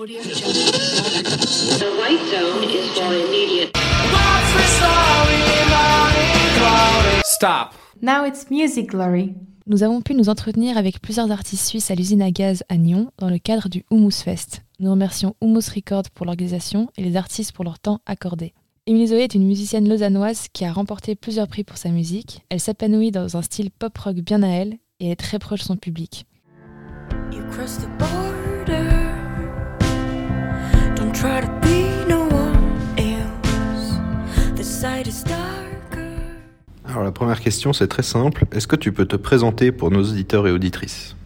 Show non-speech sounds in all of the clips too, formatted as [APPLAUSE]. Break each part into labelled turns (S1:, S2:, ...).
S1: Audio Jungle. The white zone is for immediate.
S2: Stop.
S3: Now it's Music Glory.
S4: Nous avons pu nous entretenir avec plusieurs artistes suisses à l'usine à gaz à Nyon dans le cadre du Humus Fest. Nous remercions Humus Records pour l'organisation et les artistes pour leur temps accordé. Émilie Zoé est une musicienne lausannoise qui a remporté plusieurs prix pour sa musique. Elle s'épanouit dans un style pop-rock bien à elle et est très proche de son public.
S5: You
S6: Alors la première question c'est très simple. Est-ce que tu peux te présenter pour nos auditeurs et auditrices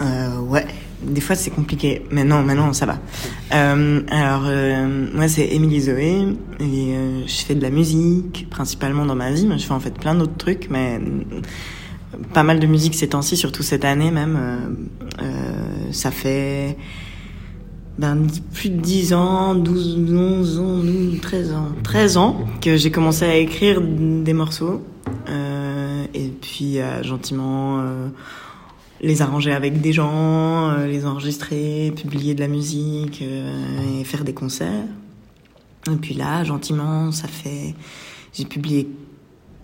S7: Euh, ouais, des fois c'est compliqué, mais non, maintenant ça va. Euh, alors, euh, moi c'est Émilie Zoé, et euh, je fais de la musique, principalement dans ma vie, mais je fais en fait plein d'autres trucs, mais pas mal de musique ces temps-ci, surtout cette année même. Euh, euh, ça fait ben, plus de 10 ans, 12, 11 ans, 12, 13 ans, 13 ans que j'ai commencé à écrire des morceaux, euh, et puis à gentiment... euh, les arranger avec des gens, euh, les enregistrer, publier de la musique euh, et faire des concerts. Et puis là, gentiment, ça fait... J'ai publié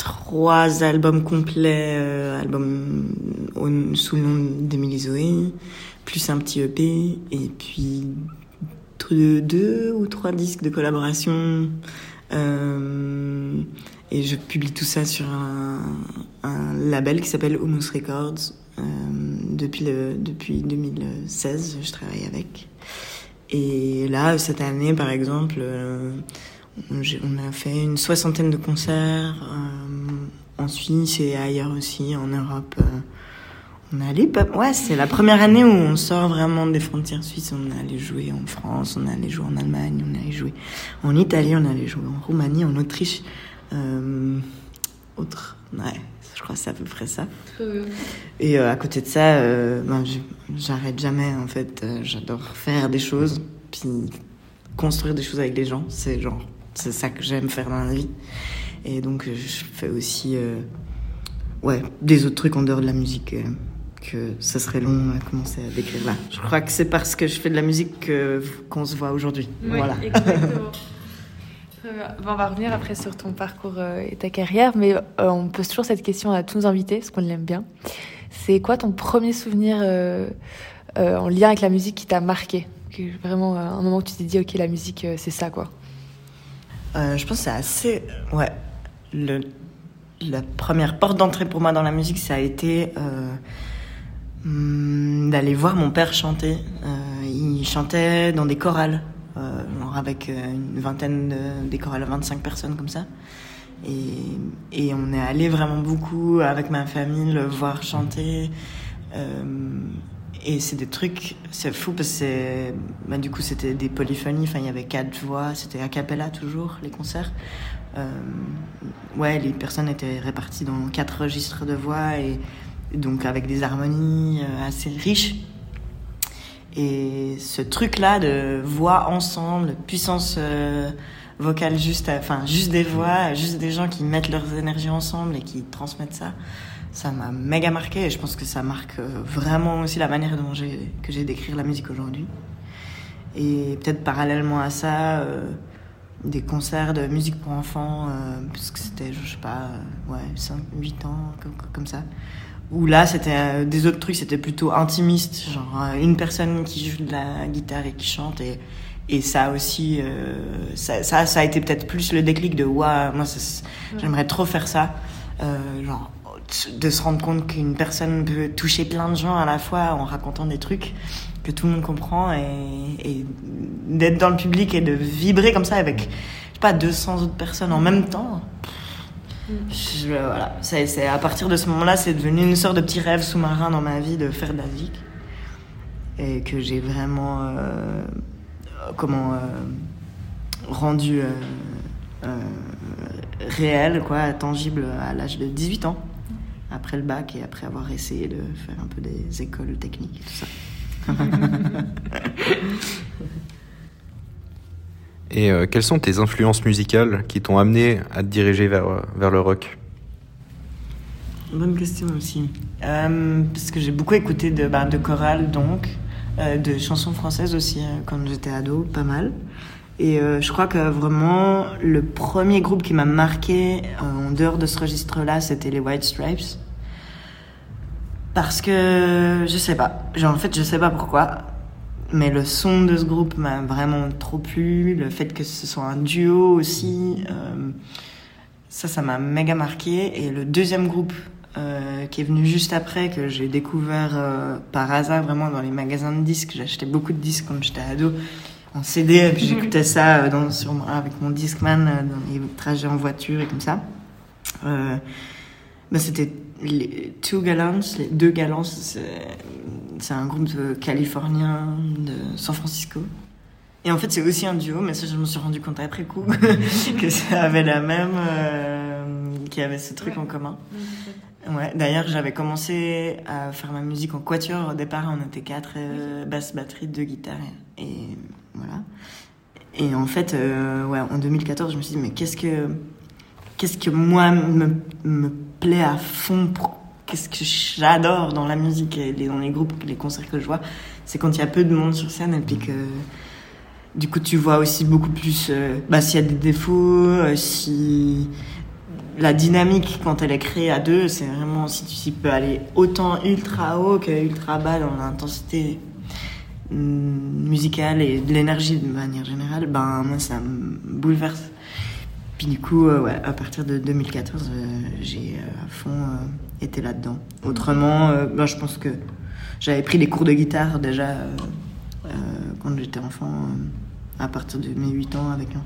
S7: trois albums complets, euh, albums sous le nom d'Emily Zoé, plus un petit EP, et puis deux, ou trois disques de collaboration. Euh, et je publie tout ça sur un, label qui s'appelle Humus Records. Euh, depuis, depuis 2016, je travaille avec. Et là, cette année, par exemple, on a fait une soixantaine de concerts en Suisse et ailleurs aussi, en Europe. euh. on est allé, ouais, c'est la première année où on sort vraiment des frontières suisses. On est allé jouer en France, on est allé jouer en Allemagne, on est allé jouer en Italie, on est allé jouer en Roumanie, en Autriche. Euh, autre, ouais, je crois que c'est à peu près ça. Et euh, à côté de ça, euh, ben, j'arrête jamais en fait. J'adore faire des choses, puis construire des choses avec des gens. C'est genre, c'est ça que j'aime faire dans la vie. Et donc euh, je fais aussi, euh, ouais, des autres trucs en dehors de la musique. euh, que ça serait long à commencer à décrire là. Je crois que c'est parce que je fais de la musique que- qu'on se voit aujourd'hui. voilà. [LAUGHS]
S4: exactement. Bon, on va revenir après sur ton parcours et ta carrière, mais on pose toujours cette question à tous nos invités, parce qu'on l'aime bien. C'est quoi ton premier souvenir euh, euh, en lien avec la musique qui t'a marqué? Vraiment, un moment où tu t'es dit, ok, la musique, c'est ça, quoi.
S7: Euh, je pense que c'est assez. Ouais. Le, la première porte d'entrée pour moi dans la musique, ça a été euh, hum, d'aller voir mon père chanter. Euh, il chantait dans des chorales, euh, avec une vingtaine de, des chorales, 25 personnes comme ça. Et, et on est allé vraiment beaucoup avec ma famille le voir chanter. Et c'est des trucs, c'est fou parce que bah, du coup c'était des polyphonies, il y avait quatre voix, c'était a cappella toujours les concerts. Euh, ouais, les personnes étaient réparties dans quatre registres de voix et donc avec des harmonies euh, assez riches. Et ce truc-là de voix ensemble, puissance euh, vocale juste, enfin juste des voix, juste des gens qui mettent leurs énergies ensemble et qui transmettent ça, ça m'a méga marqué et je pense que ça marque vraiment aussi la manière dont j'ai que j'ai la musique aujourd'hui. Et peut-être parallèlement à ça, des concerts de musique pour enfants, euh, parce que c'était, je sais pas, euh, ouais, 5, 8 ans, comme, comme ça. Où là, c'était euh, des autres trucs, c'était plutôt intimiste, genre euh, une personne qui joue de la guitare et qui chante. Et, et ça aussi, euh, ça, ça, ça a été peut-être plus le déclic de, ouais, moi, c'est- j'aimerais trop faire ça. Euh, genre, de se rendre compte qu'une personne peut toucher plein de gens à la fois en racontant des trucs que tout le monde comprend et, d'être dans le public et de vibrer comme ça avec, je sais pas, 200 autres personnes en même temps. Voilà, c'est à partir de ce moment-là, c'est devenu une sorte de petit rêve sous-marin dans ma vie de faire de la musique et que j'ai vraiment euh, comment euh, rendu euh, réel, quoi, tangible à l'âge de 18 ans, après le bac et après avoir essayé de faire un peu des écoles techniques et tout ça.
S6: Et euh, quelles sont tes influences musicales qui t'ont amené à te diriger vers, vers le rock?
S7: Bonne question aussi. Euh, parce que j'ai beaucoup écouté de, bah, de chorale, donc, euh, de chansons françaises aussi quand j'étais ado, pas mal. Et je crois que vraiment le premier groupe qui m'a marqué en dehors de ce registre-là, c'était les White Stripes. Parce que je sais pas, genre en fait je sais pas pourquoi, mais le son de ce groupe m'a vraiment trop plu, le fait que ce soit un duo aussi, euh, ça ça m'a méga marqué. Et le deuxième groupe euh, qui est venu juste après, que j'ai découvert euh, par hasard vraiment dans les magasins de disques, j'achetais beaucoup de disques quand j'étais ado en CD, et puis j'écoutais [LAUGHS] ça dans, sur, avec mon Discman dans les trajets en voiture et comme ça. Euh, bah, c'était les Two Gallants, les deux Gallants, c'est un groupe de californien de San Francisco. Et en fait, c'est aussi un duo, mais ça, je me suis rendu compte après coup [LAUGHS] que ça avait la même, euh, qu'il y avait ce truc en commun. Ouais, d'ailleurs, j'avais commencé à faire ma musique en quatuor. Au départ, on était quatre, euh, basse, batterie, deux guitares, et, et voilà. Et en fait, euh, ouais, en 2014, je me suis dit, mais qu'est-ce que, qu'est-ce que moi me, me plaît à fond Qu'est-ce que j'adore dans la musique et dans les groupes, les concerts que je vois, c'est quand il y a peu de monde sur scène et puis que du coup tu vois aussi beaucoup plus euh, bah, s'il y a des défauts, euh, si la dynamique quand elle est créée à deux, c'est vraiment si tu peux aller autant ultra haut que ultra bas dans l'intensité hum, musicale et de l'énergie de manière générale, ben moi ça me bouleverse. Puis du coup, euh, ouais, à partir de 2014, euh, j'ai euh, à fond été là-dedans. Autrement, euh, ben, je pense que j'avais pris des cours de guitare déjà quand j'étais enfant, à partir de mes 8 ans, avec un,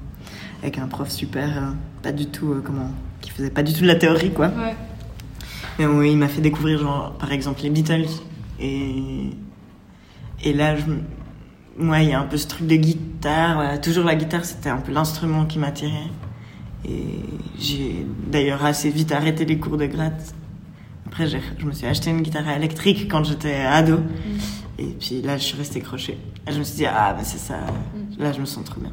S7: avec un prof super, pas du tout, comment, qui faisait pas du tout de la théorie, quoi.
S4: Ouais.
S7: Mais oui, il m'a fait découvrir, genre, par exemple, les Beatles. Et, et là, je, ouais, il y a un peu ce truc de guitare. voilà. Toujours la guitare, c'était un peu l'instrument qui m'attirait. Et j'ai d'ailleurs assez vite arrêté les cours de gratte. Après, je me suis acheté une guitare électrique quand j'étais ado. Et puis là, je suis restée crochée. Et je me suis dit, ah, bah c'est ça. Là, je me sens trop bien.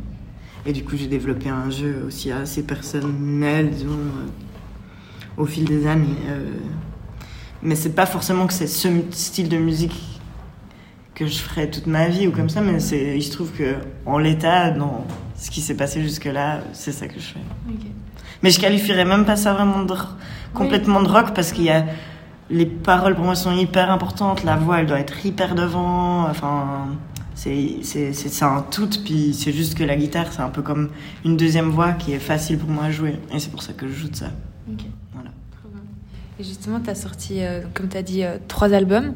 S7: Et du coup, j'ai développé un jeu aussi assez personnel, disons, euh, au fil des années. euh. mais c'est pas forcément que c'est ce style de musique que je ferai toute ma vie ou comme ça, mais c'est, il se trouve que en l'état, dans ce qui s'est passé jusque-là, c'est ça que je fais. Mais je qualifierais même pas ça vraiment de complètement de rock parce qu'il y a les paroles pour moi sont hyper importantes, la voix elle doit être hyper devant, enfin c'est un tout puis c'est juste que la guitare c'est un peu comme une deuxième voix qui est facile pour moi à jouer et c'est pour ça que je joue de ça.
S4: Et justement, tu as sorti, euh, comme tu as dit, euh, trois albums.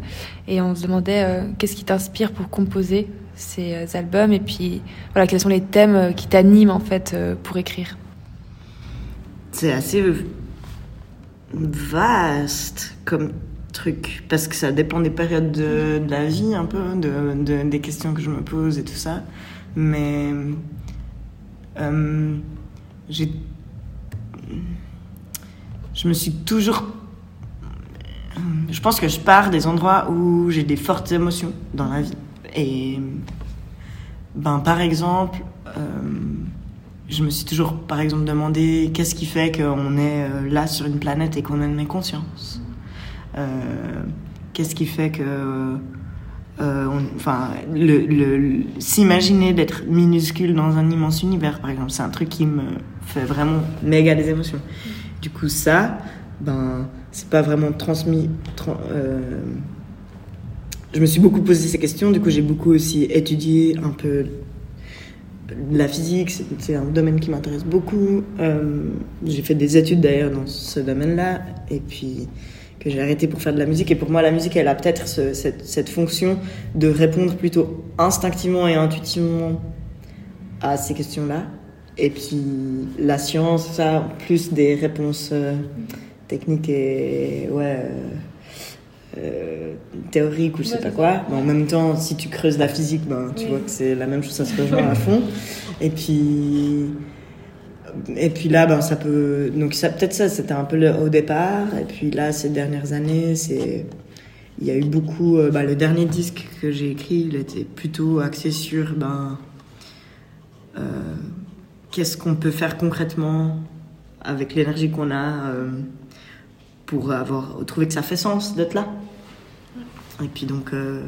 S4: Et on se demandait euh, qu'est-ce qui t'inspire pour composer ces albums. Et puis, voilà, quels sont les thèmes qui t'animent, en fait, pour écrire?
S7: C'est assez vaste comme truc parce que ça dépend des périodes de, la vie un peu, de, de- des questions que je me pose et tout ça. Mais j'ai, je me suis toujours, je pense que je pars des endroits où j'ai des fortes émotions dans la vie et ben par exemple. euh, je me suis toujours, par exemple, demandé qu'est-ce qui fait qu'on est euh, là sur une planète et qu'on en ait conscience. Euh, qu'est-ce qui fait que, euh, le- s'imaginer d'être minuscule dans un immense univers, par exemple, c'est un truc qui me fait vraiment méga des émotions. Du coup, ça, ben, c'est pas vraiment transmis. tran- euh, je me suis beaucoup posé ces questions. Du coup, j'ai beaucoup aussi étudié un peu la physique, c'est- un domaine qui m'intéresse beaucoup. Euh, j'ai fait des études d'ailleurs dans ce domaine-là, et puis que j'ai arrêté pour faire de la musique. Et pour moi, la musique, elle a peut-être ce- cette, cette fonction de répondre plutôt instinctivement et intuitivement à ces questions-là. Et puis la science, ça, plus des réponses euh, techniques et ouais. euh, euh, théorique ou je sais pas quoi. Mais en même temps, si tu creuses la physique, ben, tu vois que c'est la même chose, ça se rejoint à fond. Et puis, et puis là, ben, ça peut. Donc, ça, peut-être ça, c'était un peu le, au départ. Et puis là, ces dernières années, c'est. Il y a eu beaucoup. euh, bah, le dernier disque que j'ai écrit, il était plutôt axé sur. Ben, euh, Qu'est-ce qu'on peut faire concrètement avec l'énergie qu'on a euh, pour avoir trouvé que ça fait sens d'être là. Et puis donc, euh,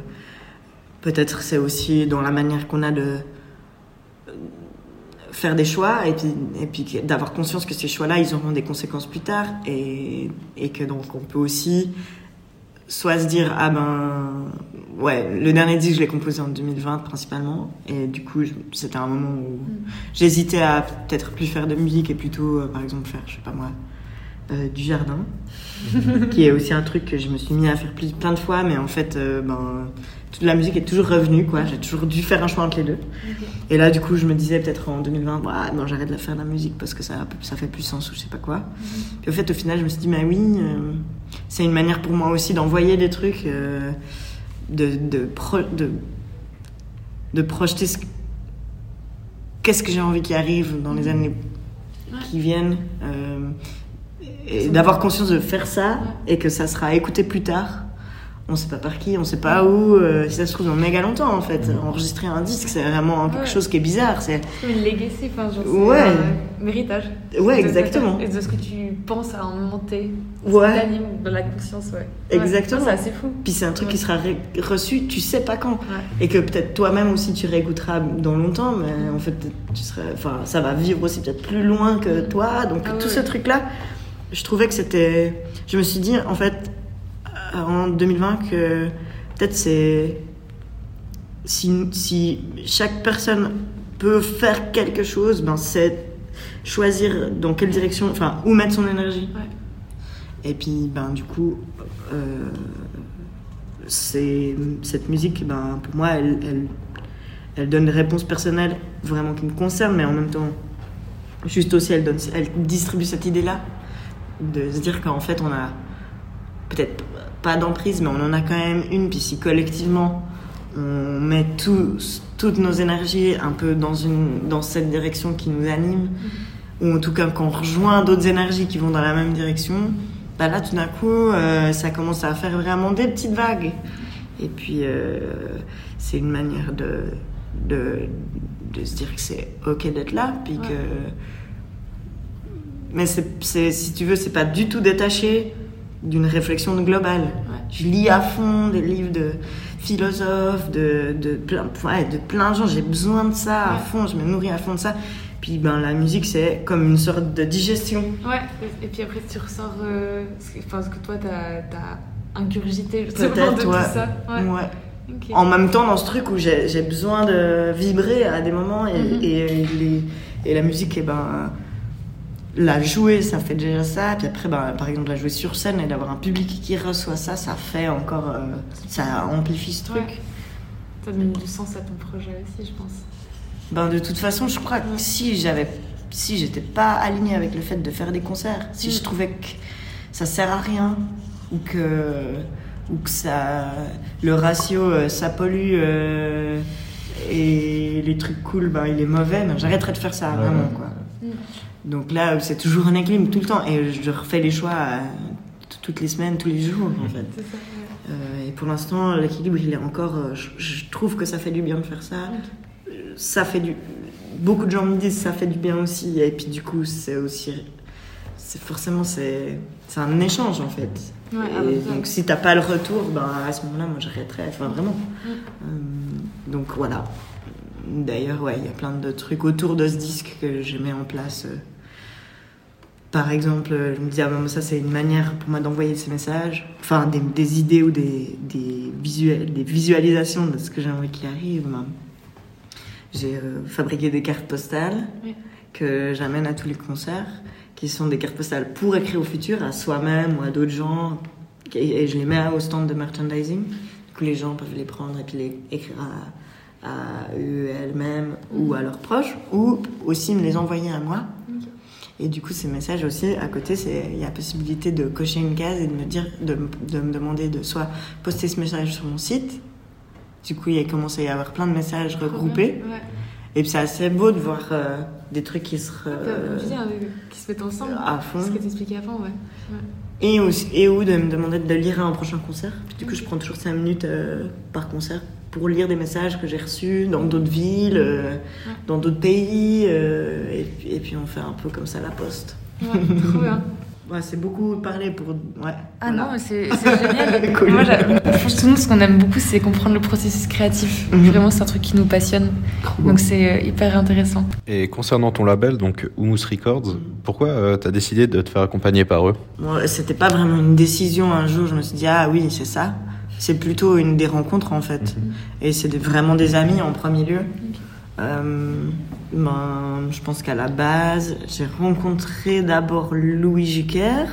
S7: peut-être c'est aussi dans la manière qu'on a de euh, faire des choix et puis, et puis d'avoir conscience que ces choix-là, ils auront des conséquences plus tard et, et que donc on peut aussi soit se dire ah ben ouais le dernier disque je l'ai composé en 2020 principalement et du coup c'était un moment où j'hésitais à peut-être plus faire de musique et plutôt euh, par exemple faire je sais pas moi euh, du jardin qui est aussi un truc que je me suis mis à faire plus- plein de fois mais en fait euh, ben toute la musique est toujours revenue quoi. J'ai toujours dû faire un choix entre les deux. Et là du coup je me disais peut-être en 2020 bah, non j'arrête de faire de la musique parce que ça ça fait plus sens ou je sais pas quoi. Puis au fait au final je me suis dit mais oui euh, c'est une manière pour moi aussi d'envoyer des trucs euh, de de, pro- de de projeter ce qu'est-ce que j'ai envie qui arrive dans les années qui viennent euh, et d'avoir conscience de faire ça et que ça sera écouté plus tard on sait pas par qui on sait pas où euh, si ça se trouve dans méga longtemps en fait enregistrer un disque c'est vraiment quelque
S8: Ouais.
S7: chose qui est bizarre c'est
S8: une legacy, enfin, genre,
S7: Ouais.
S8: un héritage.
S7: Ouais,
S8: De-
S7: exactement.
S8: Et de ce que tu penses à moment T.
S7: Ouais.
S8: Dans la conscience, ouais.
S7: Exactement.
S8: C'est assez fou.
S7: puis c'est un truc qui sera reçu tu sais pas quand et que peut-être toi-même aussi tu réécouteras dans longtemps mais en fait tu enfin ça va vivre aussi peut-être plus loin que toi donc
S8: Ah
S7: tout ce truc là je trouvais que c'était je me suis dit en fait euh, en 2020 que peut-être c'est si, si chaque personne peut faire quelque chose ben c'est choisir dans quelle direction enfin où mettre son énergie
S8: Ouais.
S7: et puis ben du coup euh, c'est cette musique ben pour moi elle, elle elle donne des réponses personnelles vraiment qui me concernent mais en même temps juste aussi elle donne elle distribue cette idée là de se dire qu'en fait on a peut-être pas d'emprise mais on en a quand même une. Puis si collectivement on met tous toutes nos énergies un peu dans une dans cette direction qui nous anime ou en tout cas qu'on rejoint d'autres énergies qui vont dans la même direction bah là tout d'un coup euh, ça commence à faire vraiment des petites vagues. Et puis euh, c'est une manière de, de de se dire que c'est ok d'être là puis que mais c'est si tu veux c'est pas du tout détaché d'une réflexion globale. Je lis à fond des livres de philosophes de, de, plein, ouais, de plein de gens. J'ai besoin de ça à
S8: Ouais.
S7: fond. Je me nourris à fond de ça. Puis ben la musique c'est comme une sorte de digestion.
S8: Ouais, et puis après tu ressors euh, ce, que, enfin, ce que toi t'as as ingurgité justement de tout ça. Ouais.
S7: En même temps dans ce truc où j'ai besoin de vibrer à des moments et,
S8: Mhm.
S7: et, les- et la musique et ben la jouer ça fait déjà ça puis après ben, par exemple la jouer sur scène et d'avoir un public qui reçoit ça ça fait encore euh, ça amplifie ce truc
S8: Ouais. Ça donne du sens à ton projet aussi, je pense.
S7: ben de toute façon je crois que si j'avais si j'étais pas alignée avec le fait de faire des concerts si je
S8: Mm.
S7: trouvais que ça sert à rien ou que ou que ça le ratio euh, ça pollue euh, et les trucs cool ben il est mauvais ben, j'arrêterais de faire ça vraiment quoi
S8: Mm.
S7: Donc là c'est toujours un équilibre tout le temps et je refais les choix euh, toutes les semaines tous les jours en fait
S8: C'est ça. ouais.
S7: euh, et pour l'instant, l'équilibre, il est encore. euh, je, je trouve que ça fait du bien de faire ça. Ça fait du. Beaucoup de gens me disent ça fait du bien aussi. Et puis du coup, c'est aussi. C'est forcément c'est c'est un échange en fait.
S8: Ouais,
S7: et
S8: ah, bah,
S7: donc si t'as pas le retour, ben à ce moment-là, moi j'arrêterais. Enfin vraiment. Euh, donc voilà. D'ailleurs, ouais, il y a plein de trucs autour de ce disque que je mets en place. euh. Par exemple, je me dis, ah ben, ça c'est une manière pour moi d'envoyer ces messages, enfin des, des idées ou des, des, visuels, des visualisations de ce que j'aimerais qu'il arrive. Ben, J'ai euh, fabriqué des cartes postales
S8: Oui.
S7: que j'amène à tous les concerts, qui sont des cartes postales pour écrire au futur, à soi-même ou à d'autres gens, et, et je les mets au stand de merchandising. Du coup, les gens peuvent les prendre et puis les écrire à, à eux, elles-mêmes ou à leurs proches, ou aussi me les envoyer à moi. Et du coup, ces messages aussi, à côté, il y a possibilité de cocher une case et de me dire, de, de me demander de soit poster ce message sur mon site. Du coup, il a commencé à y avoir plein de messages regroupés.
S8: Ouais.
S7: Et puis c'est assez beau de voir euh, des trucs qui se
S8: hein, qui se mettent ensemble.
S7: à fond.
S8: Ce que t'expliquais avant, ouais.
S7: Et, aussi, et ou de me demander de lire un prochain concert. Puis du coup, je prends toujours 5 minutes euh, par concert pour lire des messages que j'ai reçus dans d'autres villes, euh, dans d'autres pays. euh, et, puis- et puis on fait un peu comme ça la poste.
S8: Ouais, trop bien. [LAUGHS]
S7: Ouais, c'est beaucoup parler pour. Ouais.
S4: Ah
S7: voilà.
S4: non, mais c'est c'est génial. [LAUGHS]
S7: Cool.
S4: Moi, je pense que nous, ce qu'on aime beaucoup, c'est comprendre le processus créatif.
S7: Mhm.
S4: Vraiment, c'est un truc qui nous passionne. Donc, c'est euh, hyper intéressant.
S6: Et concernant ton label, donc Humus Records, pourquoi euh, t'as décidé de te faire accompagner par eux?
S7: Bon, c'était pas vraiment une décision un jour, je me suis dit, ah oui, c'est ça. C'est plutôt une des rencontres en fait. Et c'est vraiment des amis en premier lieu. Euh, ben, je pense qu'à la base, j'ai rencontré d'abord Louis Jucker,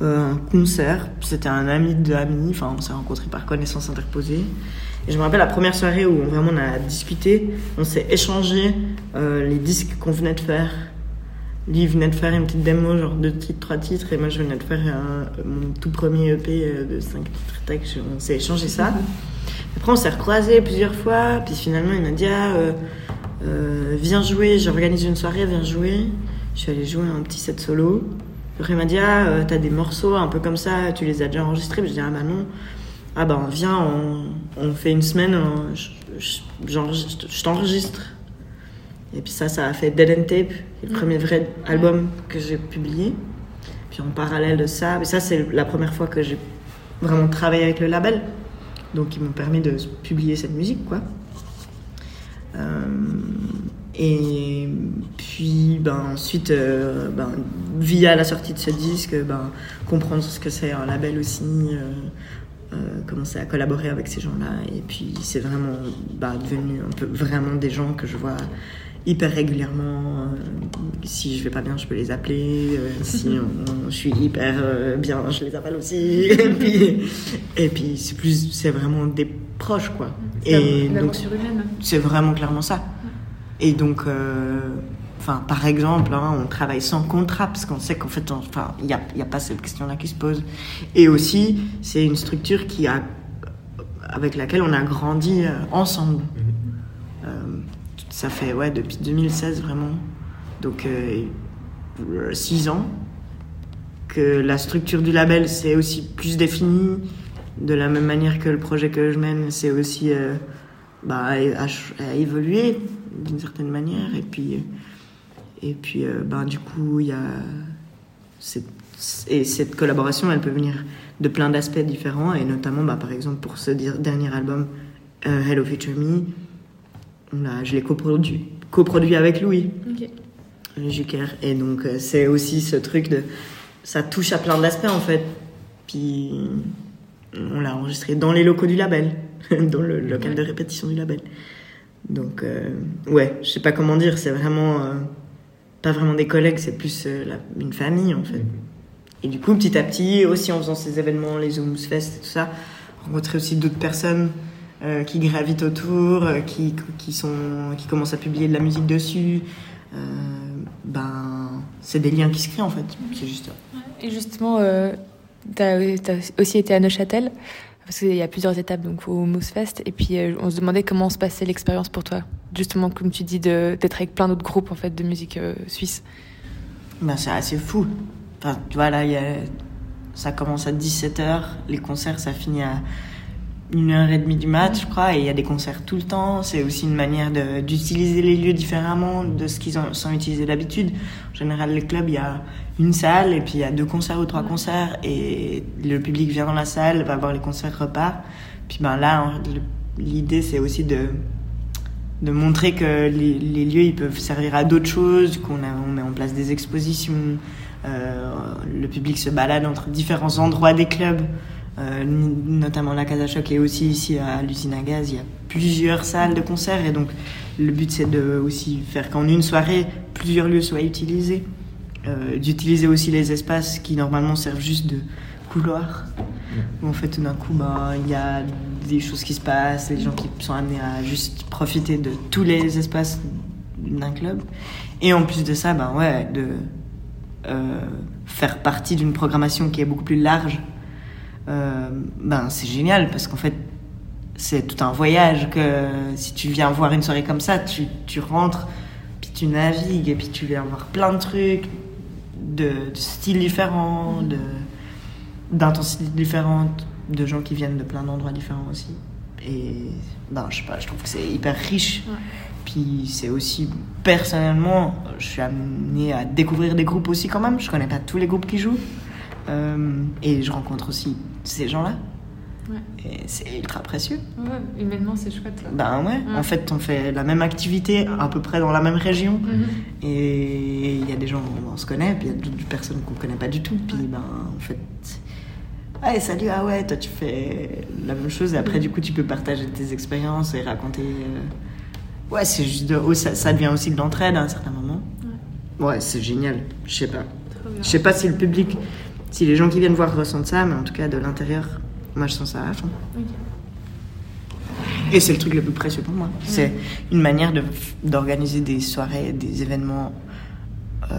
S7: euh, un concert. C'était un ami d'amis, enfin on s'est rencontrés par connaissance interposée. Et je me rappelle la première soirée où on, vraiment on a discuté, on s'est échangé euh, les disques qu'on venait de faire. Lui il venait de faire une petite démo, genre deux titres, trois titres, et moi je venais de faire un- mon tout premier EP euh, de cinq titres. Tac, je- on s'est échangé ça. Après on s'est recroisés plusieurs fois, puis finalement il m'a dit ah, euh, euh, viens jouer, j'organise une soirée, viens jouer. Je suis allée jouer un petit set solo. Après il m'a dit ah, euh, t'as des morceaux un peu comme ça, tu les as déjà enregistrés? Puis je dis ah bah non. Ah bah viens, on, on fait une semaine, on- je, je- j'enregistre- je t'enregistre. Et puis ça, ça a fait Dead End Tape, le premier vrai album que j'ai publié. Puis en parallèle de ça, mais ça c'est la première fois que j'ai vraiment travaillé avec le label. Donc ils m'ont permis de publier cette musique, quoi. Euh, et puis ben, ensuite, euh, ben, via la sortie de ce disque, ben, comprendre ce que c'est un label aussi, euh, commencer à collaborer avec ces gens-là. Et puis c'est vraiment bah, devenu un peu vraiment des gens que je vois hyper régulièrement. Euh, si je vais pas bien, je peux les appeler. Euh, si [LAUGHS] on- je suis hyper euh, bien, je les appelle aussi. [LAUGHS] et puis, et puis c'est plus, c'est vraiment des proches, quoi. Et donc, c'est vraiment clairement ça. Et donc, euh, enfin, par exemple, hein, on travaille sans contrat parce qu'on sait qu'en fait, on- enfin, il n'y a, il y a pas cette question-là qui se pose. Et aussi, c'est une structure qui a, avec laquelle on a grandi ensemble. Euh, ça fait ouais depuis 2016 vraiment, donc euh, euh, six ans que la structure du label c'est aussi plus définie de la même manière que le projet que je mène c'est aussi euh, bah, à, évoluer d'une certaine manière. Et puis et puis euh, ben, du coup il y a cette, et cette collaboration elle peut venir de plein d'aspects différents. Et notamment bah, par exemple pour ce dernier album euh, Hello Future Me on a, je l'ai coproduit, coproduit avec Louis
S8: Ok.
S7: Jucker. Et donc euh, c'est aussi ce truc de ça touche à plein d'aspects en fait. Puis on l'a enregistré dans les locaux du label [LAUGHS] dans le local de répétition du label. Donc euh, ouais je sais pas comment dire c'est vraiment euh, pas vraiment des collègues c'est plus euh, la- une famille en fait. Et du coup petit à petit aussi en faisant ces événements les Zooms Fest et tout ça rencontrer aussi d'autres personnes euh, qui gravitent autour euh, qui, qui sont qui commencent à publier de la musique dessus euh, ben c'est des liens qui se créent en fait c'est juste ça
S4: Et justement, tu as, aussi été à Neuchâtel, parce qu'il y a plusieurs étapes donc, au Mousse Fest, et puis on se demandait comment se passait l'expérience pour toi. Justement, comme tu dis, d'être avec plein d'autres groupes en fait, de musique suisse.
S7: Ben, c'est assez fou. Enfin, tu vois, là, y a... ça commence à 17h, les concerts, ça finit à 1h30 du mat, je crois, et il y a des concerts tout le temps. C'est aussi une manière d'utiliser les lieux différemment de ce qu'ils sont utilisés d'habitude. En général, les clubs, il y a une salle, et puis il y a deux concerts ou trois concerts, et le public vient dans la salle, va voir les concerts, repart. Puis ben là, le- l'idée, c'est aussi de de montrer que les, les lieux ils peuvent servir à d'autres choses, qu'on on met en place des expositions, euh, le public se balade entre différents endroits des clubs, euh, notamment la Casa Choc et aussi ici à l'usine à gaz, il y a plusieurs salles de concert et donc le but c'est de aussi faire qu'en une soirée plusieurs lieux soient utilisés, euh, d'utiliser aussi les espaces qui normalement servent juste de couloir. Où en fait tout d'un coup ben, il y a des choses qui se passent, les gens qui sont amenés à juste profiter de tous les espaces d'un club. Et en plus de ça, ben ouais, de euh, faire partie d'une programmation qui est beaucoup plus large, ben c'est génial parce qu'en fait c'est tout un voyage que si tu viens voir une soirée comme ça, tu, tu rentres, puis tu navigues et puis tu viens voir plein de trucs de, de styles différents, de d'intensités différentes, de gens qui viennent de plein d'endroits différents aussi. Et ben, je sais pas, je trouve que c'est hyper riche. Puis c'est aussi, personnellement, je suis amenée à découvrir des groupes aussi quand même. Je connais pas tous les groupes qui jouent. Euh, et je rencontre aussi ces gens-là.
S8: Ouais.
S7: Et c'est ultra précieux.
S8: Ouais, humainement, c'est chouette.
S7: Ben ouais,
S8: Ouais.
S7: en fait, on fait la même activité à peu près dans la même région.
S8: Mhm.
S7: Et il y a des gens où on se connaît, puis il y a d'autres personnes qu'on connaît pas du tout. Puis ben, en fait, ouais, salut, ah ouais, toi tu fais la même chose. Et après, du coup, tu peux partager tes expériences et raconter. euh, Ouais, c'est juste de. oh, ça, ça devient aussi de l'entraide à un certain moment. Ouais, c'est génial. Je sais pas. Je sais pas si le public, si les gens qui viennent voir ressentent ça, mais en tout cas, de l'intérieur, moi je sens ça à fond.
S8: Ok.
S7: Et c'est le truc le plus précieux pour moi. C'est une manière de- d'organiser des soirées, des événements euh,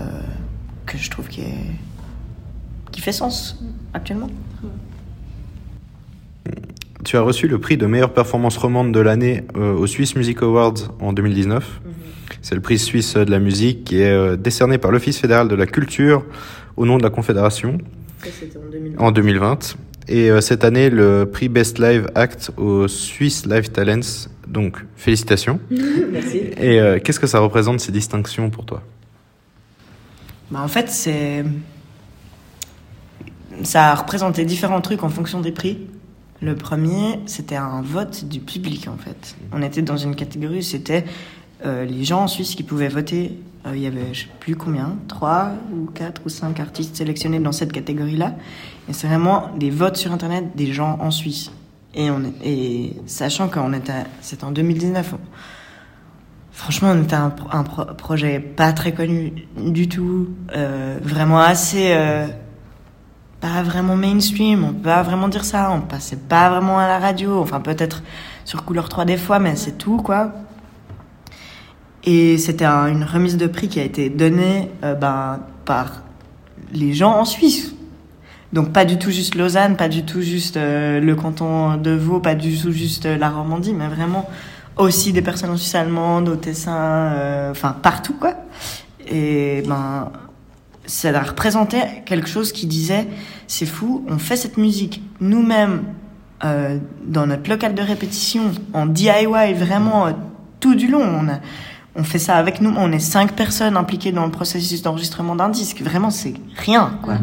S7: que je trouve qui, est, qui fait sens actuellement.
S6: Tu as reçu le prix de meilleure performance romande de l'année euh, au Swiss Music Awards en 2019. C'est le prix suisse de la musique qui est euh, décerné par l'Office fédéral de la culture au nom de la Confédération
S7: Ça, c'était en 2000.
S6: en 2020. Et euh, cette année, le prix Best Live Act au Swiss Live Talents. Donc, félicitations. [LAUGHS]
S7: Merci.
S6: Et euh, qu'est-ce que ça représente ces distinctions pour toi?
S7: Bah, en fait, c'est. Ça a représenté différents trucs en fonction des prix. Le premier, c'était un vote du public, en fait. On était dans une catégorie, c'était euh, les gens en Suisse qui pouvaient voter. Euh, il y avait, je sais plus combien, trois ou quatre ou cinq artistes sélectionnés dans cette catégorie-là. Et c'est vraiment des votes sur Internet des gens en Suisse. Et, sachant qu'on était, c'était en 2019, on- Franchement, on était un, un pro- projet pas très connu du tout, euh, vraiment assez, euh, pas vraiment mainstream, on peut pas vraiment dire ça, on passait pas vraiment à la radio, enfin peut-être sur Couleur 3 des fois, mais c'est tout quoi. Et c'était un- une remise de prix qui a été donnée euh, ben, par les gens en Suisse. Donc pas du tout juste Lausanne, pas du tout juste euh, le canton de Vaud, pas du tout juste euh, la Romandie, mais vraiment aussi des personnes en Suisse allemande, au Tessin, enfin partout quoi. Et ben ça a représenté quelque chose qui disait c'est fou, on fait cette musique nous-mêmes dans notre local de répétition en DIY vraiment tout du long. On fait ça avec nous, on est cinq personnes impliquées dans le processus d'enregistrement d'un disque. Vraiment, c'est rien, quoi.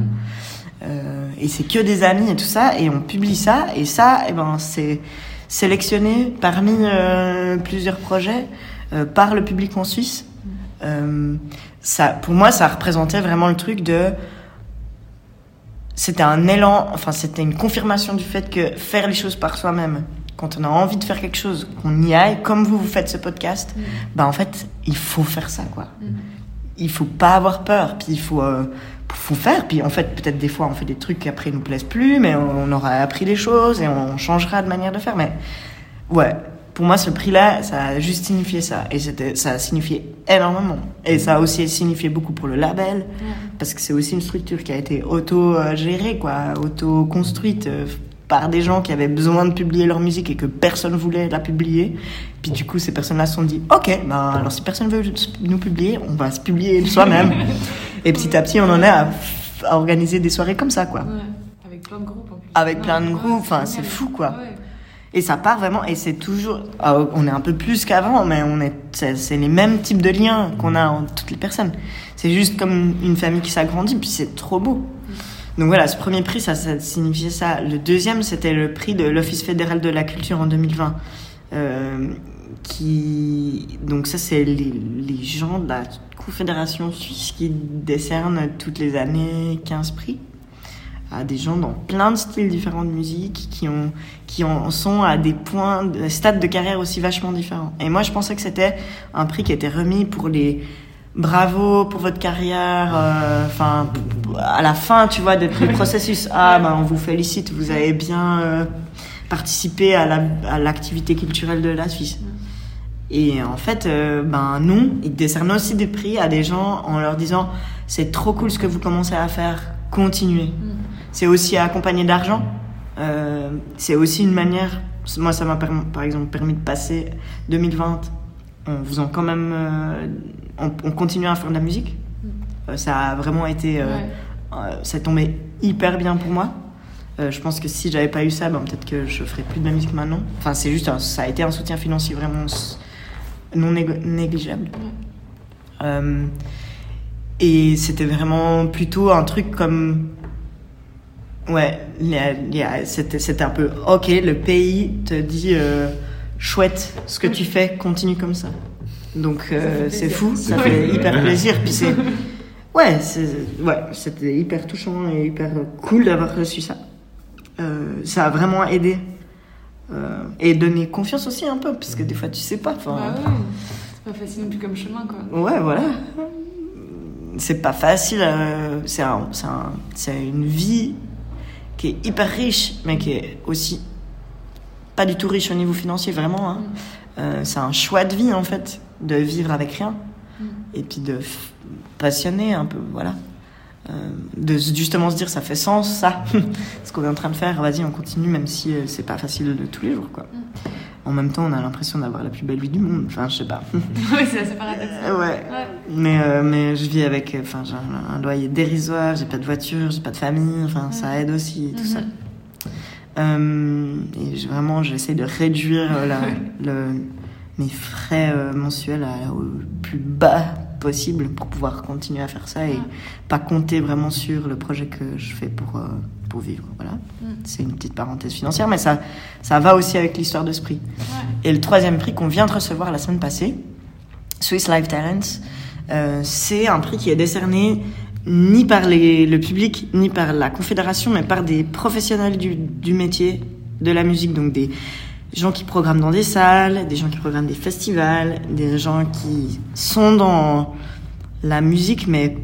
S7: Euh, et c'est que des amis et tout ça, et on publie ça, et ça, eh ben, c'est sélectionné parmi euh, plusieurs projets euh, par le public en Suisse. Ça, pour moi, ça représentait vraiment le truc de. C'était un élan, enfin, c'était une confirmation du fait que faire les choses par soi-même, quand on a envie de faire quelque chose, qu'on y aille, comme vous, vous faites ce podcast, bah en fait, il faut faire ça, quoi. Il faut pas avoir peur, puis il faut, euh, faut faire, puis en fait, peut-être des fois, on fait des trucs qui après nous plaisent plus, mais on, on aura appris des choses et on changera de manière de faire, mais ouais. Pour moi, ce prix-là, ça a juste signifié ça. Et c'était, ça a signifié énormément. Et ça a aussi signifié beaucoup pour le label. Parce que c'est aussi une structure qui a été auto-gérée, quoi. Auto-construite euh, par des gens qui avaient besoin de publier leur musique et que personne voulait la publier. Puis du coup, ces personnes-là se sont dit, OK, ben, alors si personne veut nous publier, on va se publier soi-même. et petit à petit, on en est à, à organiser des soirées comme ça, quoi.
S8: Ouais. Avec plein de groupes en plus.
S7: Avec plein de groupes, enfin, c'est fou, quoi. Et ça part vraiment, et c'est toujours, ah, on est un peu plus qu'avant, mais on est, c'est c'est les mêmes types de liens qu'on a entre toutes les personnes. C'est juste comme une famille qui s'agrandit, puis c'est trop beau. Donc voilà, ce premier prix, ça, signifiait ça. Le deuxième, c'était le prix de l'Office fédéral de la culture en 2020. Euh, qui, donc ça, c'est les, les gens de la Confédération suisse qui décernent toutes les années 15 prix à des gens dans plein de styles différents de musique qui ont qui en sont à des points de stades de carrière aussi vachement différents. Et moi je pensais que c'était un prix qui était remis pour les bravo pour votre carrière euh, enfin à la fin tu vois de- du processus ah ben on vous félicite vous avez bien euh, participé à la à l'activité culturelle de la Suisse. Et en fait, euh, ben non, ils décernent aussi des prix à des gens en leur disant c'est trop cool ce que vous commencez à faire, continuez. C'est aussi accompagné d'argent. C'est aussi une manière. Moi, ça m'a par exemple permis de passer 2020 en faisant quand même. euh, on, on continuait à faire de la musique. Euh, ça a vraiment été. euh,
S8: Ouais.
S7: ça tombé hyper bien pour moi. Euh, je pense que si j'avais pas eu ça, ben, peut-être que je ferais plus de la musique maintenant. Enfin, c'est juste, un- ça a été un soutien financier vraiment non négligeable. Euh, et c'était vraiment plutôt un truc comme. Ouais, c'était c'était un peu ok, le pays te dit euh, chouette, ce que tu fais, continue comme ça. Donc euh, c'est fou, ça fait hyper plaisir. Puis c'est. [LAUGHS] Ouais, c'est- ouais, c'était hyper touchant et hyper cool d'avoir reçu ça. Euh, ça a vraiment aidé. Euh, et donné confiance aussi un peu, parce que des fois tu sais pas.
S8: Bah ouais, c'est pas facile non plus comme chemin quoi.
S7: Ouais, voilà. C'est pas facile. euh, c'est un, c'est un- c'est une vie qui est hyper riche, mais qui est aussi pas du tout riche au niveau financier, vraiment. hein. Euh, c'est un choix de vie, en fait, de vivre avec rien. Et puis de passionner un peu, voilà. Euh, de justement se dire, ça fait sens, ça. [LAUGHS] Ce qu'on est en train de faire, vas-y, on continue, même si euh, c'est pas facile de tous les jours, quoi. En même temps, on a l'impression d'avoir la plus belle vie du monde. Enfin, je sais pas. [LAUGHS]
S8: ouais, c'est assez paradoxal.
S7: Ouais.
S8: Ouais.
S7: Mais, euh, mais je vis avec, enfin, j'ai un, un loyer dérisoire, j'ai pas de voiture, j'ai pas de famille, enfin, ça aide aussi, tout ça. Euh, et vraiment, j'essaie de réduire euh, la, le, mes frais euh, mensuels à- au plus bas possible pour pouvoir continuer à faire ça et pas compter vraiment sur le projet que je fais pour, euh, pour vivre. Voilà. C'est une petite parenthèse financière, mais ça, ça va aussi avec l'histoire de ce prix. Et le troisième prix qu'on vient de recevoir la semaine passée, Swiss Life Talents, euh, c'est un prix qui est décerné ni par les- le public, ni par la confédération, mais par des professionnels du, du métier de la musique, donc des gens qui programment dans des salles, des gens qui programment des festivals, des gens qui sont dans la musique, mais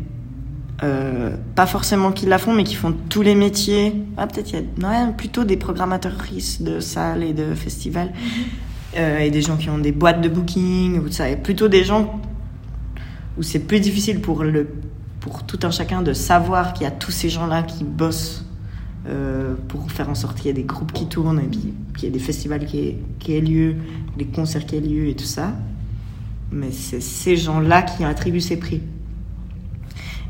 S7: euh, pas forcément qui la font, mais qui font tous les métiers. Ah, peut-être il y a ouais, plutôt des programmatrices de salles et de festivals, Euh, et des gens qui ont des boîtes de booking, ou ça, et plutôt des gens où c'est plus difficile pour, le, pour tout un chacun de savoir qu'il y a tous ces gens-là qui bossent euh, pour faire en sorte qu'il y ait des groupes qui tournent, et puis qu'il y ait des festivals qui aient, lieu, des concerts qui aient lieu, et tout ça. Mais c'est ces gens-là qui attribuent ces prix.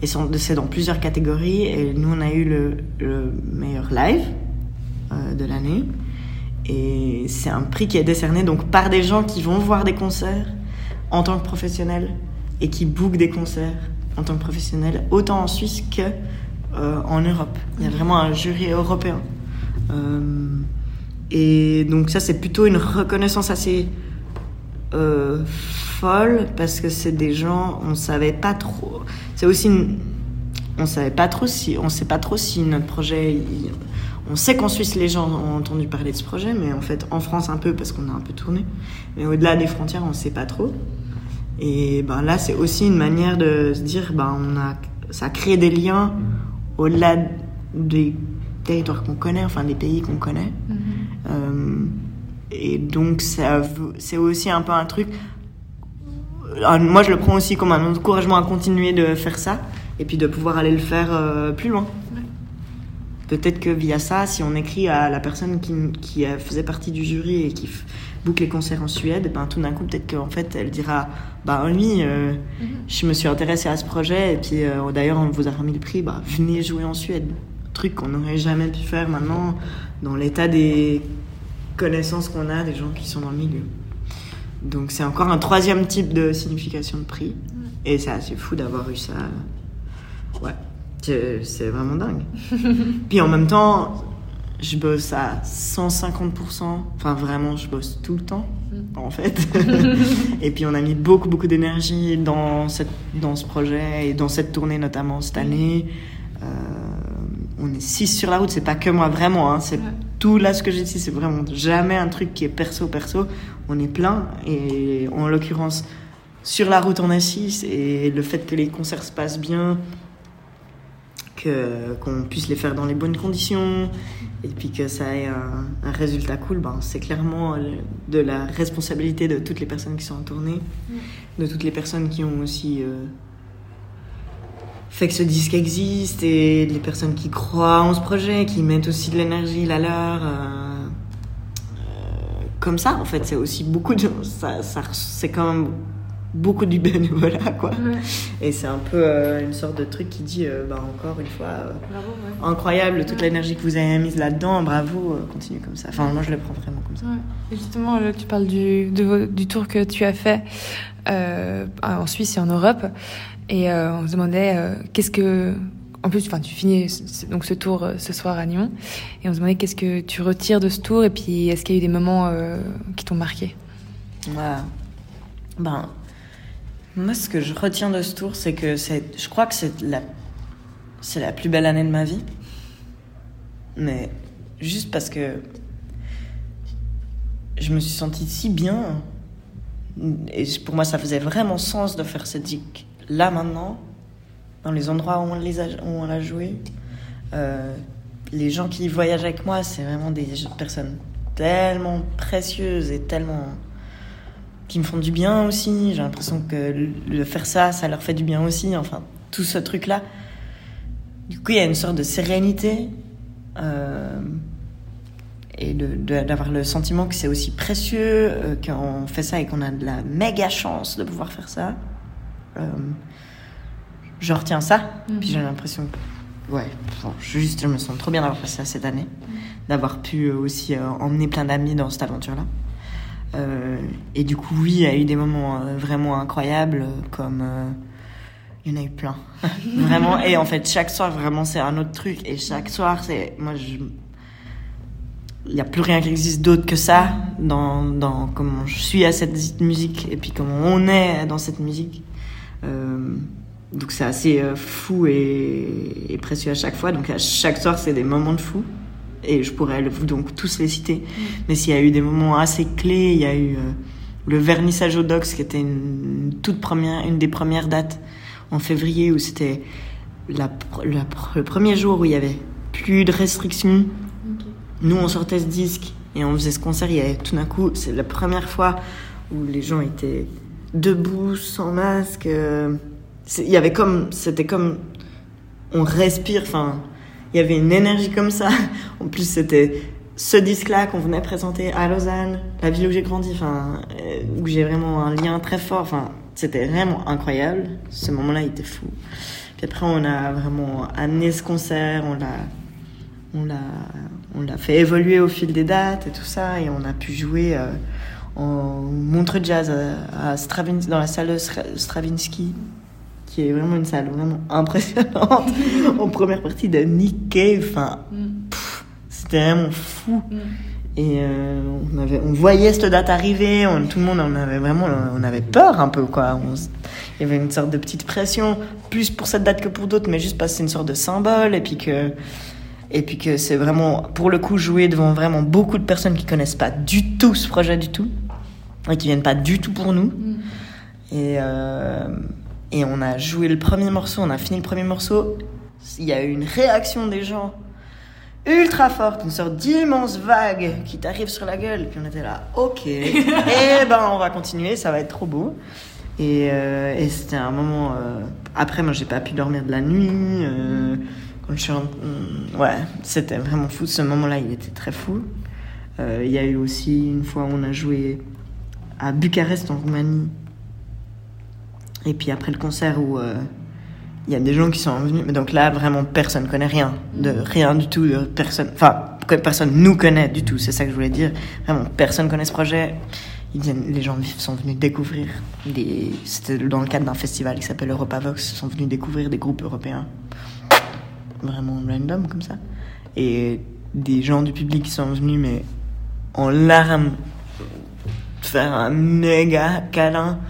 S7: Et c'est dans plusieurs catégories. Et nous, on a eu le, le meilleur live euh, de l'année. Et c'est un prix qui est décerné donc par des gens qui vont voir des concerts en tant que professionnels et qui bookent des concerts en tant que professionnels, autant en Suisse que euh, en Europe. Il y a vraiment un jury européen. Euh, et donc ça, c'est plutôt une reconnaissance assez euh, folle parce que c'est des gens, on savait pas trop. C'est aussi une- on savait pas trop si, on sait pas trop si notre projet. on sait qu'en Suisse les gens ont entendu parler de ce projet, mais en fait en France un peu parce qu'on a un peu tourné. Mais au-delà des frontières, on sait pas trop. Et ben là, c'est aussi une manière de se dire, ben on a, ça crée des liens au-delà des territoires qu'on connaît, enfin des pays qu'on connaît. Euh, et donc c'est aussi un peu un truc. Moi, je le prends aussi comme un encouragement à continuer de faire ça et puis de pouvoir aller le faire euh, plus loin. Peut-être que via ça, si on écrit à la personne qui, qui euh, faisait partie du jury et qui boucle les concerts en Suède, ben, tout d'un coup, peut-être qu'en fait, elle dira Bah, oui, euh, je me suis intéressée à ce projet, et puis euh, d'ailleurs, on vous a remis le prix, bah, venez jouer en Suède. Truc qu'on n'aurait jamais pu faire maintenant dans l'état des connaissances qu'on a des gens qui sont dans le milieu. Donc, c'est encore un troisième type de signification de prix, et c'est assez fou d'avoir eu ça. Ouais. C'est c'est vraiment dingue. [LAUGHS] Puis en même temps, je bosse à 150%. Enfin, vraiment, je bosse tout le temps, en fait. [LAUGHS] et puis, on a mis beaucoup, beaucoup d'énergie dans, cette, dans ce projet et dans cette tournée, notamment cette année. Euh, on est six sur la route, c'est pas que moi, vraiment. Hein, c'est tout là ce que j'ai dit, c'est vraiment jamais un truc qui est perso-perso. On est plein. Et en l'occurrence, sur la route, on est six. Et le fait que les concerts se passent bien, que- qu'on puisse les faire dans les bonnes conditions et puis que ça ait un, un résultat cool, ben, c'est clairement de la responsabilité de toutes les personnes qui sont en tournée, de toutes les personnes qui ont aussi euh, fait que ce disque existe et les personnes qui croient en ce projet, qui mettent aussi de l'énergie, la leur. euh, euh, comme ça, en fait, c'est aussi beaucoup de. Ça, ça, c'est quand même beaucoup du [LAUGHS] bénévolat, quoi.
S8: Ouais.
S7: Et c'est un peu euh, une sorte de truc qui dit, euh, bah, encore une fois, euh,
S8: Bravo, ouais.
S7: incroyable toute
S8: Ouais.
S7: l'énergie que vous avez mise là-dedans, bravo, euh, continuez comme ça. Enfin, moi je le prends vraiment comme ça.
S4: Et justement, là, tu parles du, de du tour que tu as fait en Suisse et en Europe. Et on se demandait qu'est-ce que. En plus, enfin, tu finis donc ce tour ce soir à Nyon. Et on se demandait qu'est-ce que tu retires de ce tour? Et puis, est-ce qu'il y a eu des moments qui t'ont marqué?
S7: Voilà. Ben, moi, ce que je retiens de ce tour, c'est que je crois que c'est la, c'est la plus belle année de ma vie. Mais juste parce que je me suis sentie si bien. Et pour moi, ça faisait vraiment sens de faire cette zik là maintenant, dans les endroits où on, les a, où on l'a joué. Euh, les gens qui voyagent avec moi, c'est vraiment des personnes tellement précieuses et tellement qui me font du bien aussi. J'ai l'impression que le- faire ça, ça leur fait du bien aussi. Enfin, tout ce truc-là. Du coup, il y a une sorte de sérénité euh, et d'avoir le sentiment que c'est aussi précieux, euh, qu'on fait ça et qu'on a de la méga chance de pouvoir faire ça. Euh, je retiens ça, puis j'ai l'impression que, ouais, bon, juste, je me sens trop bien d'avoir fait ça cette année, d'avoir pu aussi euh, emmener plein d'amis dans cette aventure-là. Euh, et du coup, oui, il y a eu des moments euh, vraiment incroyables, euh, comme. il y en a eu plein. [LAUGHS] vraiment. Et en fait, chaque soir, vraiment, c'est un autre truc. Et chaque soir, c'est. Moi. Il n'y a plus rien qui existe d'autre que ça dans, dans comment je suis à cette musique et puis comment on est dans cette musique. Donc c'est assez fou et précieux à chaque fois. Donc à chaque soir, c'est des moments de fou. Et je pourrais donc tous les citer. Mais s'il y a eu des moments assez clés, il y a eu euh, le vernissage au Docs qui était une, toute première, une des premières dates en février où c'était la, le premier jour où il y avait plus de restrictions. Nous, on sortait ce disque et on faisait ce concert. Il y avait tout d'un coup, c'est la première fois où les gens étaient debout, sans masque. euh, Il y avait comme, c'était comme, on respire. Enfin, il y avait une énergie comme ça. [LAUGHS] En plus, c'était ce disque-là qu'on venait présenter à Lausanne, la ville où j'ai grandi, enfin, euh, où j'ai vraiment un lien très fort. Enfin, c'était vraiment incroyable. Ce moment-là, il était fou. Puis après, on a vraiment amené ce concert, on l'a, on l'a, on l'a fait évoluer au fil des dates et tout ça, et on a pu jouer euh, en montre jazz à, à Stravin- dans la salle de Stra- Stravinsky, qui est vraiment une salle vraiment impressionnante. [LAUGHS] en première partie de Nick Cave, enfin, pff, c'était vraiment fou. Et euh, on, avait, on voyait cette date arriver, on- tout le monde on avait vraiment on avait peur un peu quoi. On il y avait une sorte de petite pression, plus pour cette date que pour d'autres, mais juste parce que c'est une sorte de symbole et puis que et puis que c'est vraiment pour le coup jouer devant vraiment beaucoup de personnes qui connaissent pas du tout ce projet du tout et qui viennent pas du tout pour nous. Et euh, et on a joué le premier morceau, on a fini le premier morceau. Il y a eu une réaction des gens ultra forte, une sorte d'immense vague qui t'arrive sur la gueule. Puis on était là, ok, [LAUGHS] eh ben on va continuer, ça va être trop beau. Et, euh, et c'était un moment. euh, Après, moi, j'ai pas pu dormir de la nuit. euh, quand je suis en- mm, Ouais, c'était vraiment fou. Ce moment-là, il était très fou. Il y a eu aussi une fois, on a joué à Bucarest en Roumanie. Et puis après le concert où euh, il y a des gens qui sont venus, mais donc là vraiment personne connaît rien, de rien du tout, de personne, enfin personne nous connaît du tout, c'est ça que je voulais dire. Vraiment personne connaît ce projet. Les gens sont venus découvrir c'était dans le cadre d'un festival qui s'appelle Europavox, ils sont venus découvrir des groupes européens, vraiment random comme ça, et des gens du public qui sont venus mais en larmes faire un méga câlin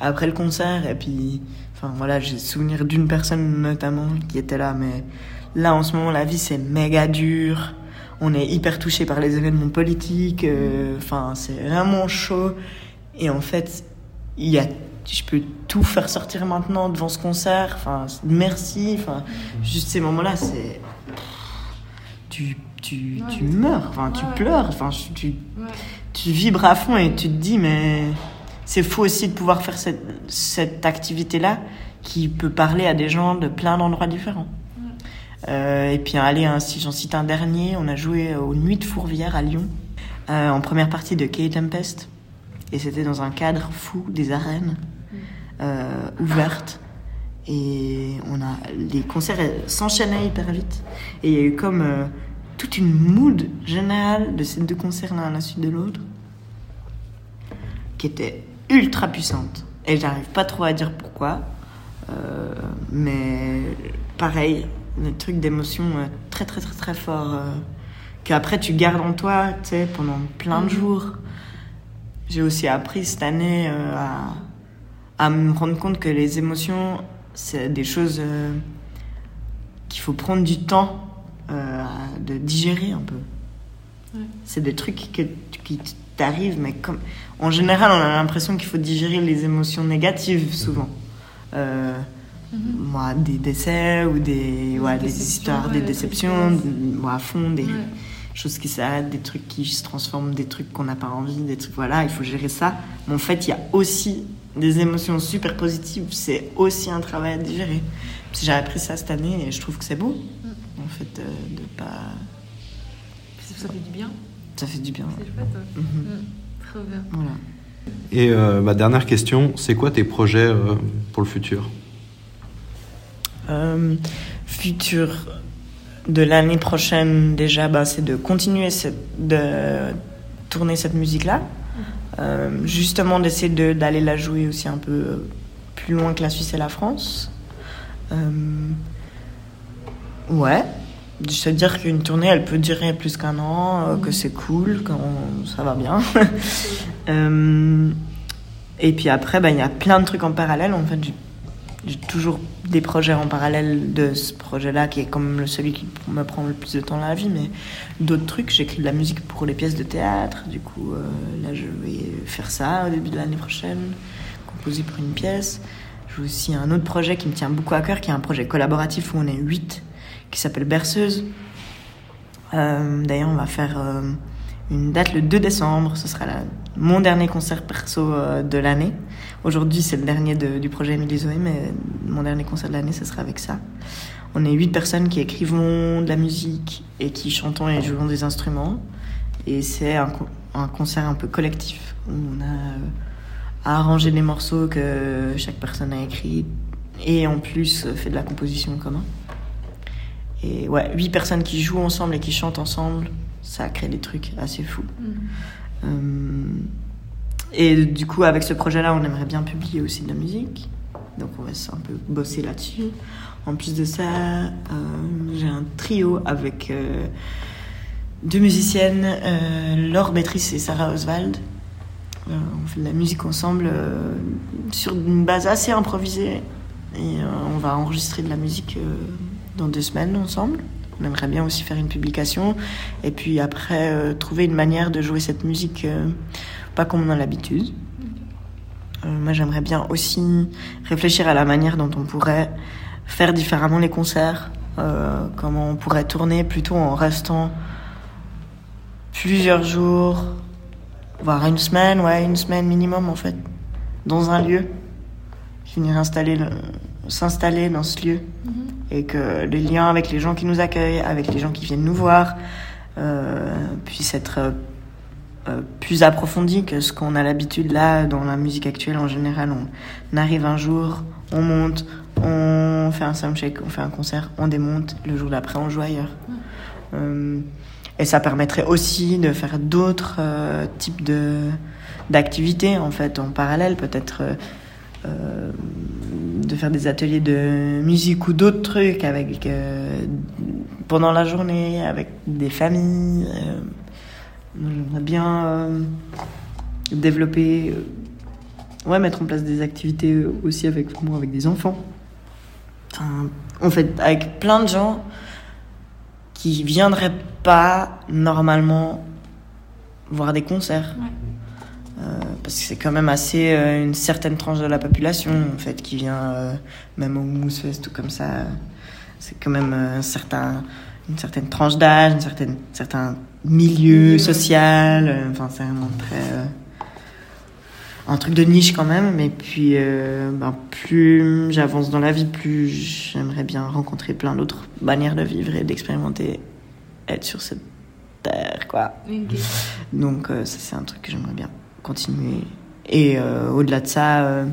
S7: après le concert et puis enfin voilà j'ai souvenir d'une personne notamment qui était là mais là en ce moment la vie c'est méga dur. On est hyper touché par les événements politiques euh, enfin c'est vraiment chaud. Et en fait il y a je peux tout faire sortir maintenant devant ce concert enfin merci enfin juste ces moments là c'est tu tu, tu meurs enfin tu
S8: Ouais,
S7: pleures enfin tu tu vibres à fond et tu te dis mais c'est fou aussi de pouvoir faire cette, cette activité là qui peut parler à des gens de plein d'endroits différents Euh, et puis allez hein, si j'en cite un dernier on a joué aux Nuits de Fourvière à Lyon euh, en première partie de Kate Tempest et c'était dans un cadre fou des arènes euh, ouvertes. Et on a, les concerts s'enchaînaient hyper vite. Et il y a eu comme toute une mood générale de ces deux concerts l'un à la suite de l'autre qui était ultra puissante. Et j'arrive pas trop à dire pourquoi. Euh, mais pareil, des trucs d'émotion euh, très très très très forts euh, qu'après tu gardes en toi, tu sais, pendant plein de jours. J'ai aussi appris cette année euh, à, à me rendre compte que les émotions, c'est des choses qu'il faut prendre du temps de digérer un peu. C'est des trucs que, qui t'arrivent, mais comme en général, on a l'impression qu'il faut digérer les émotions négatives souvent. Euh, moi, des décès ou des, ouais, des histoires,
S8: ouais,
S7: des
S8: des
S7: déceptions, ouais, à fond, des choses qui s'arrêtent, des trucs qui se transforment, des trucs qu'on n'a pas envie, des trucs, voilà, il faut gérer ça. Mais en fait, il y a aussi des émotions super positives, c'est aussi un travail à digérer. Puis J'ai appris ça cette année et je trouve que c'est beau, en fait, euh, de pas.
S8: Ça fait du bien.
S7: Ça fait du bien.
S8: C'est chouette.
S7: Mhm.
S8: Mm. Trop bien.
S7: Voilà.
S6: Et euh, ma dernière question, c'est quoi tes projets euh, pour le futur?
S7: Euh, futur de l'année prochaine, déjà, bah, c'est de continuer cette, de tourner cette musique-là. Euh, justement, d'essayer de- d'aller la jouer aussi un peu plus loin que la Suisse et la France. Euh, ouais. Se dire qu'une tournée, elle peut durer plus qu'un an, euh, que c'est cool, que on- ça va bien. [LAUGHS] [LAUGHS] Euh, et puis après, bah, il y a plein de trucs en parallèle. En fait, j'ai toujours des projets en parallèle de ce projet-là, qui est quand même celui qui me prend le plus de temps dans la vie, mais d'autres trucs. J'écris de la musique pour les pièces de théâtre, du coup, euh, là, je vais faire ça au début de l'année prochaine, composer pour une pièce. J'ai aussi un autre projet qui me tient beaucoup à cœur, qui est un projet collaboratif où on est huit, qui s'appelle Berceuse. Euh, D'ailleurs, on va faire euh, une date le 2 décembre. Ce sera mon dernier concert perso euh, de l'année. Aujourd'hui, c'est le dernier de- du projet Émilie Zoé, mais mon dernier concert de l'année, ce sera avec ça. On est huit personnes qui écrivons de la musique et qui chantons et jouons des instruments. Et c'est un, co- un concert un peu collectif où on a arrangé les morceaux que chaque personne a écrits et en plus fait de la composition en commun. Et ouais, huit personnes qui jouent ensemble et qui chantent ensemble, ça crée des trucs assez fous. Euh, et du coup, avec ce projet-là, on aimerait bien publier aussi de la musique. Donc, on va un peu bosser là-dessus. En plus de ça, euh, j'ai un trio avec euh, deux musiciennes, Laure Bétrice et Sarah Oswald. On fait de la musique ensemble sur une base assez improvisée. Et on va enregistrer de la musique dans deux semaines ensemble. On aimerait bien aussi faire une publication. Et puis après, euh, trouver une manière de jouer cette musique euh, pas comme on a l'habitude. Euh, moi, j'aimerais bien aussi réfléchir à la manière dont on pourrait faire différemment les concerts. comment on pourrait tourner plutôt en restant plusieurs jours, voire une semaine, ouais, une semaine minimum en fait, dans un lieu. Le- s'installer dans ce lieu et que les liens avec les gens qui nous accueillent, avec les gens qui viennent nous voir, euh, puissent être euh, euh, plus approfondis que ce qu'on a l'habitude là dans la musique actuelle en général. On arrive un jour, on monte, on fait un soundcheck, on fait un concert, on démonte, le jour d'après on joue ailleurs. Euh, et ça permettrait aussi de faire d'autres types d'activités en fait en parallèle, peut-être de faire des ateliers de musique ou d'autres trucs avec euh, pendant la journée avec des familles. euh, moi, J'aimerais bien euh, développer, euh, ouais, mettre en place des activités aussi avec moi, avec des enfants. En fait, avec plein de gens qui viendraient pas normalement voir des concerts. Parce que c'est quand même assez euh, une certaine tranche de la population en fait qui vient euh, même au Mousse Fest ou comme ça. C'est quand même euh, un certain une certaine tranche d'âge un certain certain milieu social euh, enfin c'est vraiment très euh, un truc de niche quand même. Mais puis euh, ben, plus j'avance dans la vie plus j'aimerais bien rencontrer plein d'autres manières de vivre et d'expérimenter être sur cette terre quoi. Donc euh, ça c'est un truc que j'aimerais bien continuer. Et euh, au-delà de ça, euh,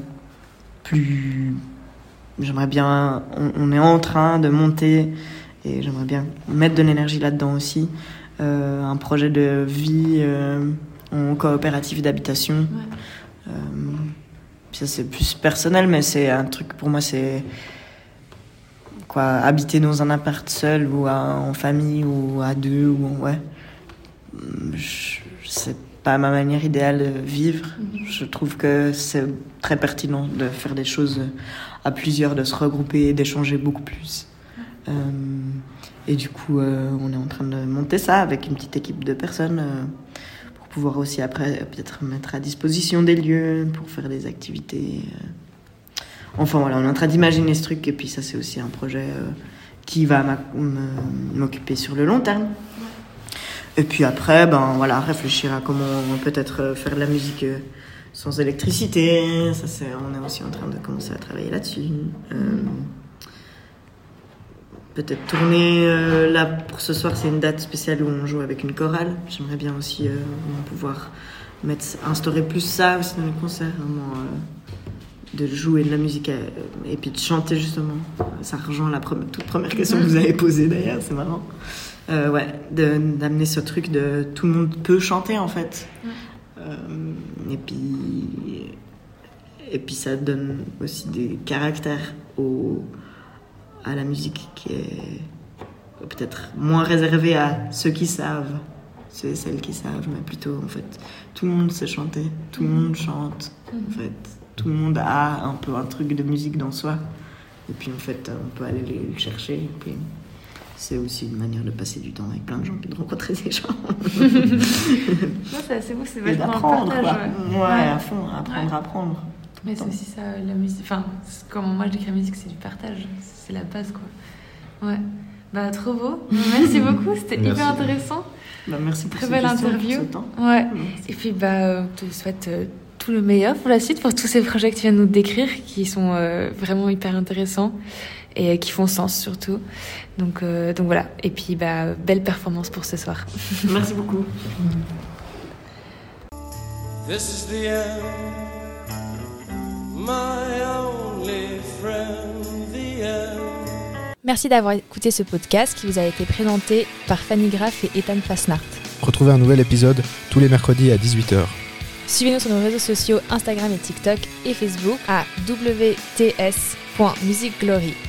S7: plus. J'aimerais bien. On, on est en train de monter et j'aimerais bien mettre de l'énergie là-dedans aussi. Euh, un projet de vie en coopérative d'habitation. Ça, c'est plus personnel, mais c'est un truc pour moi, c'est. Quoi, habiter dans un appart seul ou à- en famille ou à deux ou en- ouais. Je- C'est pas ma manière idéale de vivre. Je trouve que c'est très pertinent de faire des choses à plusieurs, de se regrouper, d'échanger beaucoup plus. Euh, et du coup, euh, on est en train de monter ça avec une petite équipe de personnes euh, pour pouvoir aussi après peut-être mettre à disposition des lieux pour faire des activités. Enfin voilà, on est en train d'imaginer ce truc et puis ça c'est aussi un projet qui va m'occuper sur le long terme. Et puis après, ben voilà, réfléchir à comment peut-être euh, faire de la musique euh, sans électricité. Ça c'est, on est aussi en train de commencer à travailler là-dessus. Euh, peut-être tourner euh, là pour ce soir, c'est une date spéciale où on joue avec une chorale. J'aimerais bien aussi euh, pouvoir mettre, instaurer plus ça aussi dans les concerts, vraiment euh, de jouer de la musique et puis de chanter justement. Ça rejoint la première- toute première question que vous avez posée d'ailleurs, c'est marrant. Euh, ouais, d'amener ce truc de tout le monde peut chanter en fait. Euh, et puis et puis ça donne aussi des caractères au, à la musique qui est peut-être moins réservée à ceux qui savent, ceux et celles qui savent, mais plutôt en fait tout le monde sait chanter, tout le monde chante, en fait tout le monde a un peu un truc de musique dans soi. Et puis en fait on peut aller le chercher. Et puis c'est aussi une manière de passer du temps avec plein de gens et de rencontrer des gens. [LAUGHS]
S4: C'est assez beau, c'est vachement un
S7: d'apprendre,
S4: partage. ouais.
S7: Ouais, à fond, apprendre,
S4: Ouais.
S7: apprendre.
S4: Mais c'est aussi ça, la musique. Enfin, comment moi je décris la musique, c'est du partage. C'est la base, quoi. Ouais. Bah, trop beau. Merci [LAUGHS] beaucoup, c'était
S9: Merci.
S4: hyper intéressant.
S7: Bah, merci pour
S4: Très belle
S7: pour
S4: interview.
S7: ce temps.
S4: Ouais.
S7: Merci.
S4: Et puis, bah, euh, on te souhaite euh, tout le meilleur pour la suite, pour tous ces projets que tu viens de nous décrire, qui sont euh, vraiment hyper intéressants et qui font sens surtout. Donc, euh, donc voilà. Et puis, bah, belle performance pour ce soir. [LAUGHS]
S7: Merci beaucoup.
S2: This is the end, my only friend, the end.
S10: Merci d'avoir écouté ce podcast qui vous a été présenté par Fanny Graff et Ethan Fasnart.
S9: Retrouvez un nouvel épisode tous les mercredis à 18h.
S10: Suivez-nous sur nos réseaux sociaux Instagram et TikTok et Facebook à wts.musicglory.